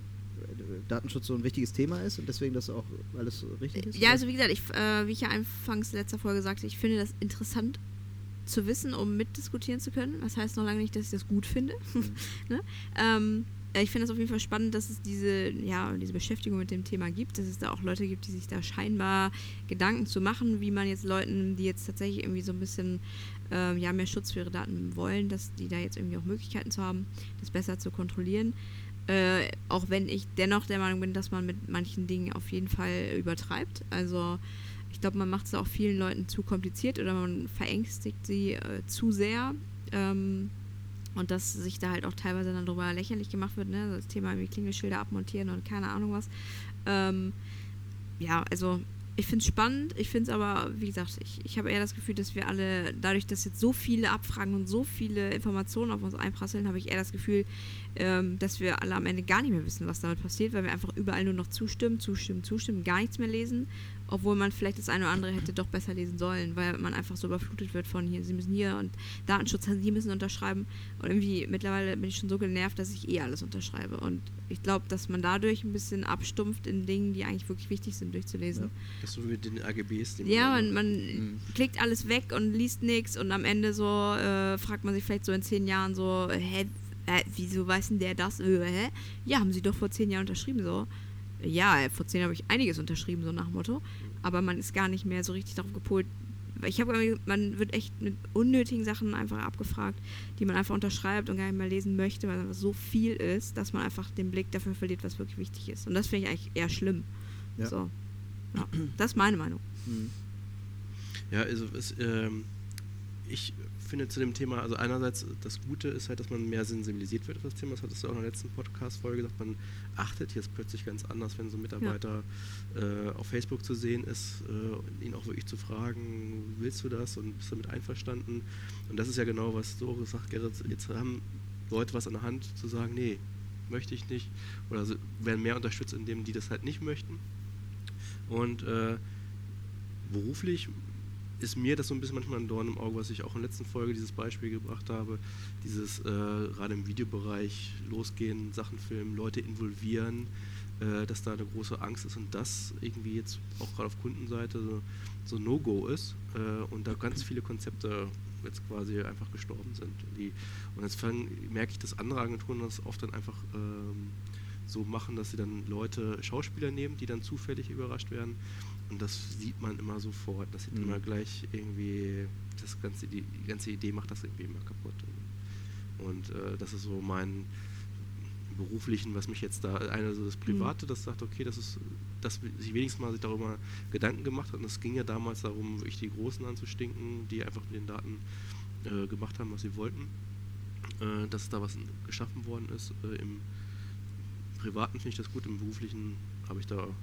Datenschutz so ein wichtiges Thema ist und deswegen das auch alles richtig ist? Ja, also wie gesagt, ich, äh, wie ich ja anfangs letzter Folge sagte, ich finde das interessant zu wissen, um mitdiskutieren zu können. Das heißt noch lange nicht, dass ich das gut finde. Mhm. ne? ähm, ich finde es auf jeden Fall spannend, dass es diese, ja, diese Beschäftigung mit dem Thema gibt, dass es da auch Leute gibt, die sich da scheinbar Gedanken zu machen, wie man jetzt Leuten, die jetzt tatsächlich irgendwie so ein bisschen äh, ja, mehr Schutz für ihre Daten wollen, dass die da jetzt irgendwie auch Möglichkeiten zu haben, das besser zu kontrollieren. Äh, auch wenn ich dennoch der Meinung bin, dass man mit manchen Dingen auf jeden Fall übertreibt. Also ich glaube, man macht es auch vielen Leuten zu kompliziert oder man verängstigt sie äh, zu sehr. Ähm, und dass sich da halt auch teilweise dann darüber lächerlich gemacht wird, ne? Das Thema wie Klingelschilder abmontieren und keine Ahnung was. Ähm, ja, also ich finde es spannend, ich finde es aber, wie gesagt, ich, ich habe eher das Gefühl, dass wir alle, dadurch, dass jetzt so viele Abfragen und so viele Informationen auf uns einprasseln, habe ich eher das Gefühl, ähm, dass wir alle am Ende gar nicht mehr wissen, was damit passiert, weil wir einfach überall nur noch zustimmen, zustimmen, zustimmen, gar nichts mehr lesen obwohl man vielleicht das eine oder andere hätte doch besser lesen sollen, weil man einfach so überflutet wird von hier, sie müssen hier und Datenschutz, sie müssen unterschreiben. Und irgendwie mittlerweile bin ich schon so genervt, dass ich eh alles unterschreibe. Und ich glaube, dass man dadurch ein bisschen abstumpft in Dingen, die eigentlich wirklich wichtig sind, durchzulesen. Ja, das so mit den AGBs. Ja, man, man mhm. klickt alles weg und liest nichts und am Ende so äh, fragt man sich vielleicht so in zehn Jahren so, hä, äh, wieso weiß denn der das? Äh, hä? Ja, haben sie doch vor zehn Jahren unterschrieben so ja, vor zehn habe ich einiges unterschrieben, so nach dem Motto. Aber man ist gar nicht mehr so richtig darauf gepolt. Ich habe, man wird echt mit unnötigen Sachen einfach abgefragt, die man einfach unterschreibt und gar nicht mehr lesen möchte, weil es einfach so viel ist, dass man einfach den Blick dafür verliert, was wirklich wichtig ist. Und das finde ich eigentlich eher schlimm. Ja. So. Ja, das ist meine Meinung. Mhm. Ja, also es, ähm, ich finde zu dem Thema, also einerseits das Gute ist halt, dass man mehr sensibilisiert wird auf das Thema. Das hattest du auch in der letzten Podcast-Folge gesagt. Man achtet jetzt plötzlich ganz anders, wenn so ein Mitarbeiter ja. äh, auf Facebook zu sehen ist, äh, ihn auch wirklich zu fragen, willst du das und bist damit einverstanden? Und das ist ja genau, was du gesagt Gerrit, jetzt haben Leute was an der Hand zu sagen, nee, möchte ich nicht. Oder werden mehr unterstützt, indem die das halt nicht möchten. Und äh, beruflich ist mir das so ein bisschen manchmal ein Dorn im Auge, was ich auch in der letzten Folge dieses Beispiel gebracht habe. Dieses äh, gerade im Videobereich losgehen, Sachen filmen, Leute involvieren, äh, dass da eine große Angst ist und das irgendwie jetzt auch gerade auf Kundenseite so, so No-Go ist äh, und da ganz viele Konzepte jetzt quasi einfach gestorben sind. Und, die, und jetzt merke ich, dass andere Agenturen das oft dann einfach ähm, so machen, dass sie dann Leute, Schauspieler nehmen, die dann zufällig überrascht werden und das sieht man immer sofort. Das sieht mhm. immer gleich irgendwie, das ganze, die, die, ganze Idee macht das irgendwie immer kaputt. Und, äh, das ist so mein, beruflichen, was mich jetzt da, einer so das Private, das sagt, okay, das ist, dass sich wenigstens mal sich darüber Gedanken gemacht hat. Und es ging ja damals darum, wirklich die Großen anzustinken, die einfach mit den Daten äh, gemacht haben, was sie wollten. Äh, dass da was geschaffen worden ist. Äh, Im Privaten finde ich das gut, im Beruflichen habe ich da auch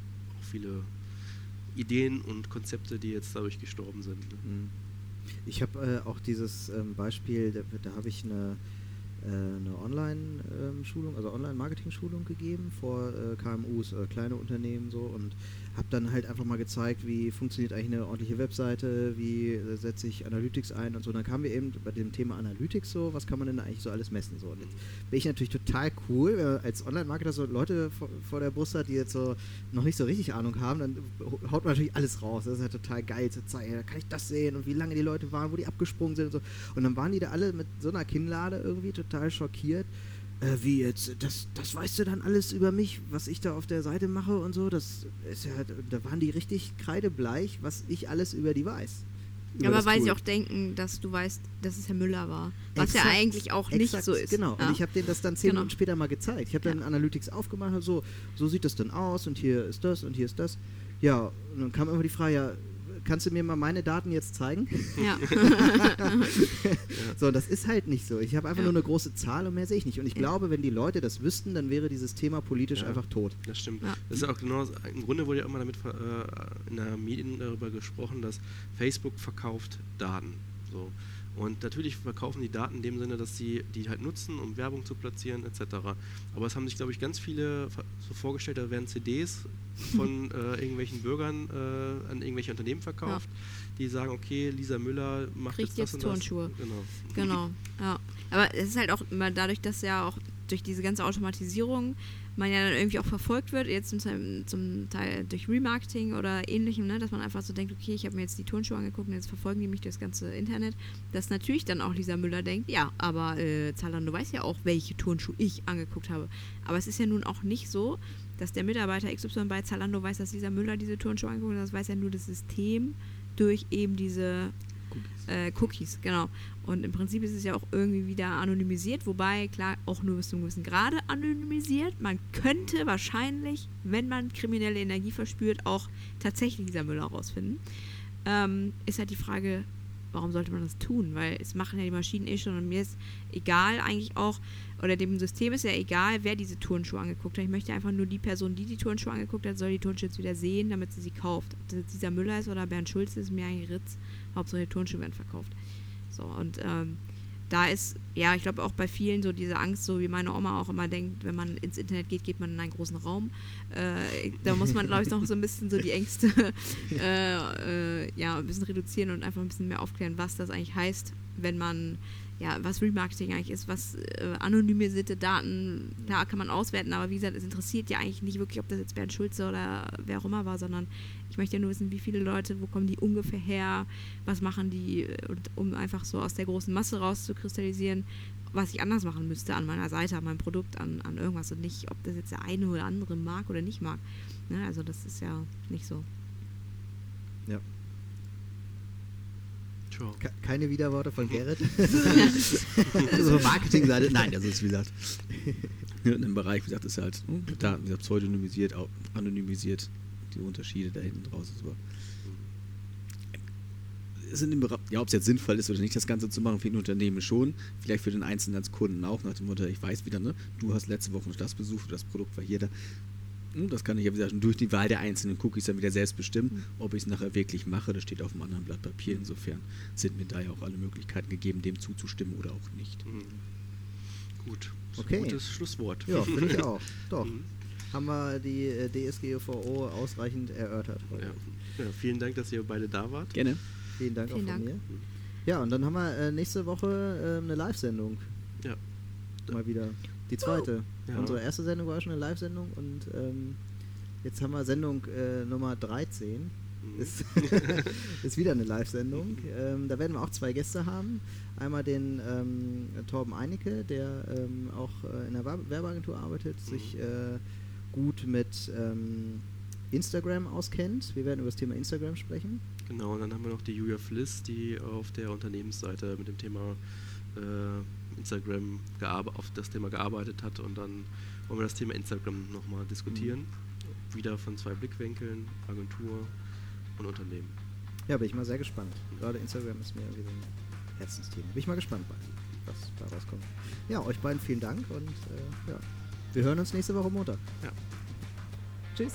viele Ideen und Konzepte, die jetzt dadurch gestorben sind. Ne? Mhm. Ich habe äh, auch dieses ähm, Beispiel, da, da habe ich eine, äh, eine Online-Schulung, ähm, also Online-Marketing-Schulung gegeben vor äh, KMUs, äh, kleine Unternehmen so und habe dann halt einfach mal gezeigt, wie funktioniert eigentlich eine ordentliche Webseite, wie äh, setze ich Analytics ein und so. Und dann kamen wir eben bei dem Thema Analytics so, was kann man denn eigentlich so alles messen so. Und jetzt bin ich natürlich total cool, wenn man als Online-Marketer so Leute vor, vor, der Brust hat, die jetzt so noch nicht so richtig Ahnung haben, dann haut man natürlich alles raus. Das ist halt total geil zu zeigen, da kann ich das sehen und wie lange die Leute waren, wo die abgesprungen sind und so. Und dann waren die da alle mit so einer Kinnlade irgendwie total schockiert äh, wie jetzt, das, das weißt du dann alles über mich, was ich da auf der Seite mache und so. Das ist ja, da waren die richtig kreidebleich, was ich alles über die weiß. Über aber weil Tool. sie auch denken, dass du weißt, dass es Herr Müller war. Was exakt, ja eigentlich auch nicht exakt, so ist. Genau, ja. und ich habe denen das dann zehn genau. Minuten später mal gezeigt. Ich habe dann ja. Analytics aufgemacht, so, so sieht das dann aus und hier ist das und hier ist das. Ja, und dann kam immer die Frage, ja, kannst du mir mal meine Daten jetzt zeigen? Ja. so, das ist halt nicht so. Ich habe einfach ja. nur eine große Zahl und mehr sehe ich nicht. Und ich ja. glaube, wenn die Leute das wüssten, dann wäre dieses Thema politisch ja. einfach tot. Das stimmt. Das ist auch genau, im Grunde wurde ja immer damit äh, in der Medien darüber gesprochen, dass Facebook verkauft Daten. So. Und natürlich verkaufen die Daten in dem Sinne, dass sie die halt nutzen, um Werbung zu platzieren etc. Aber es haben sich, glaube ich, ganz viele so vorgestellt, da werden CDs von äh, irgendwelchen Bürgern äh, an irgendwelche Unternehmen verkauft, ja. die sagen, okay, Lisa Müller macht Kriegt jetzt, das jetzt Turnschuhe. Genau. genau, ja. Aber es ist halt auch immer dadurch, dass ja auch durch diese ganze Automatisierung man ja dann irgendwie auch verfolgt wird, jetzt zum, zum Teil durch Remarketing oder ähnlichem, ne, dass man einfach so denkt, okay, ich habe mir jetzt die Turnschuhe angeguckt und jetzt verfolgen die mich das ganze Internet, dass natürlich dann auch Lisa Müller denkt, ja, aber äh, Zalando weiß ja auch, welche Turnschuhe ich angeguckt habe. Aber es ist ja nun auch nicht so, dass der Mitarbeiter XY bei Zalando weiß, dass Lisa Müller diese Turnschuhe angeguckt hat, das weiß ja nur das System durch eben diese Cookies. Äh, Cookies, genau. Und im Prinzip ist es ja auch irgendwie wieder anonymisiert, wobei klar auch nur bis zu einem gewissen Grade anonymisiert. Man könnte wahrscheinlich, wenn man kriminelle Energie verspürt, auch tatsächlich dieser Müller rausfinden. Ähm, ist halt die Frage, warum sollte man das tun? Weil es machen ja die Maschinen eh schon und mir ist egal eigentlich auch, oder dem System ist ja egal, wer diese Turnschuhe angeguckt hat. Ich möchte einfach nur die Person, die die Turnschuhe angeguckt hat, soll die Turnschuhe jetzt wieder sehen, damit sie sie kauft. Ob das jetzt dieser Müller ist oder Bernd Schulz, ist mir eigentlich Ritz. Hauptsache Turnschuhe werden verkauft. So, und ähm, da ist, ja, ich glaube auch bei vielen so diese Angst, so wie meine Oma auch immer denkt, wenn man ins Internet geht, geht man in einen großen Raum. Äh, da muss man, glaube ich, noch so ein bisschen so die Ängste äh, äh, ja, ein bisschen reduzieren und einfach ein bisschen mehr aufklären, was das eigentlich heißt, wenn man ja, was Remarketing eigentlich ist, was äh, anonymisierte Daten, da kann man auswerten, aber wie gesagt, es interessiert ja eigentlich nicht wirklich, ob das jetzt Bernd Schulze oder wer auch immer war, sondern ich möchte ja nur wissen, wie viele Leute, wo kommen die ungefähr her, was machen die, und, um einfach so aus der großen Masse rauszukristallisieren, was ich anders machen müsste an meiner Seite, an meinem Produkt, an, an irgendwas und nicht, ob das jetzt der eine oder andere mag oder nicht mag. Ne? Also das ist ja nicht so. Ja. Keine Widerworte von Gerrit. also Marketingseite, nein, das ist wie gesagt in einem Bereich, wie gesagt, ist halt hm, Daten, wie gesagt, pseudonymisiert, anonymisiert, die Unterschiede da hinten draus ist. Aber dem Bereich, ja, ob es jetzt sinnvoll ist oder nicht, das Ganze zu machen, für ein Unternehmen schon, vielleicht für den Einzelnen als Kunden auch, nach dem Motto, ich weiß wieder, ne, du hast letzte Woche das besucht, das Produkt war hier da, das kann ich ja wieder durch die Wahl der einzelnen Cookies dann wieder selbst bestimmen, mhm. ob ich es nachher wirklich mache. Das steht auf einem anderen Blatt Papier. Insofern sind mir da ja auch alle Möglichkeiten gegeben, dem zuzustimmen oder auch nicht. Mhm. Gut. Okay. Gutes Schlusswort. Ja, finde ich auch. Doch. Mhm. Haben wir die äh, DSGVO ausreichend erörtert heute. Ja. ja. vielen Dank, dass ihr beide da wart. Gerne. Vielen Dank vielen auch von Dank. mir. Ja, und dann haben wir äh, nächste Woche äh, eine Live-Sendung. Ja. Mal wieder. Die zweite. Ja. Unsere erste Sendung war schon eine Live-Sendung und ähm, jetzt haben wir Sendung äh, Nummer 13. Mhm. Ist, ist wieder eine Live-Sendung. Ähm, da werden wir auch zwei Gäste haben. Einmal den ähm, Torben Einecke, der ähm, auch äh, in der Werbeagentur arbeitet, mhm. sich äh, gut mit ähm, Instagram auskennt. Wir werden über das Thema Instagram sprechen. Genau, und dann haben wir noch die Julia Fliss, die auf der Unternehmensseite mit dem Thema äh, Instagram auf das Thema gearbeitet hat und dann wollen wir das Thema Instagram nochmal diskutieren. Mhm. Wieder von zwei Blickwinkeln, Agentur und Unternehmen. Ja, bin ich mal sehr gespannt. Gerade Instagram ist mir irgendwie so ein Herzensthema. Bin ich mal gespannt, was da rauskommt. Ja, euch beiden vielen Dank und äh, ja, wir hören uns nächste Woche Montag. Ja. Tschüss.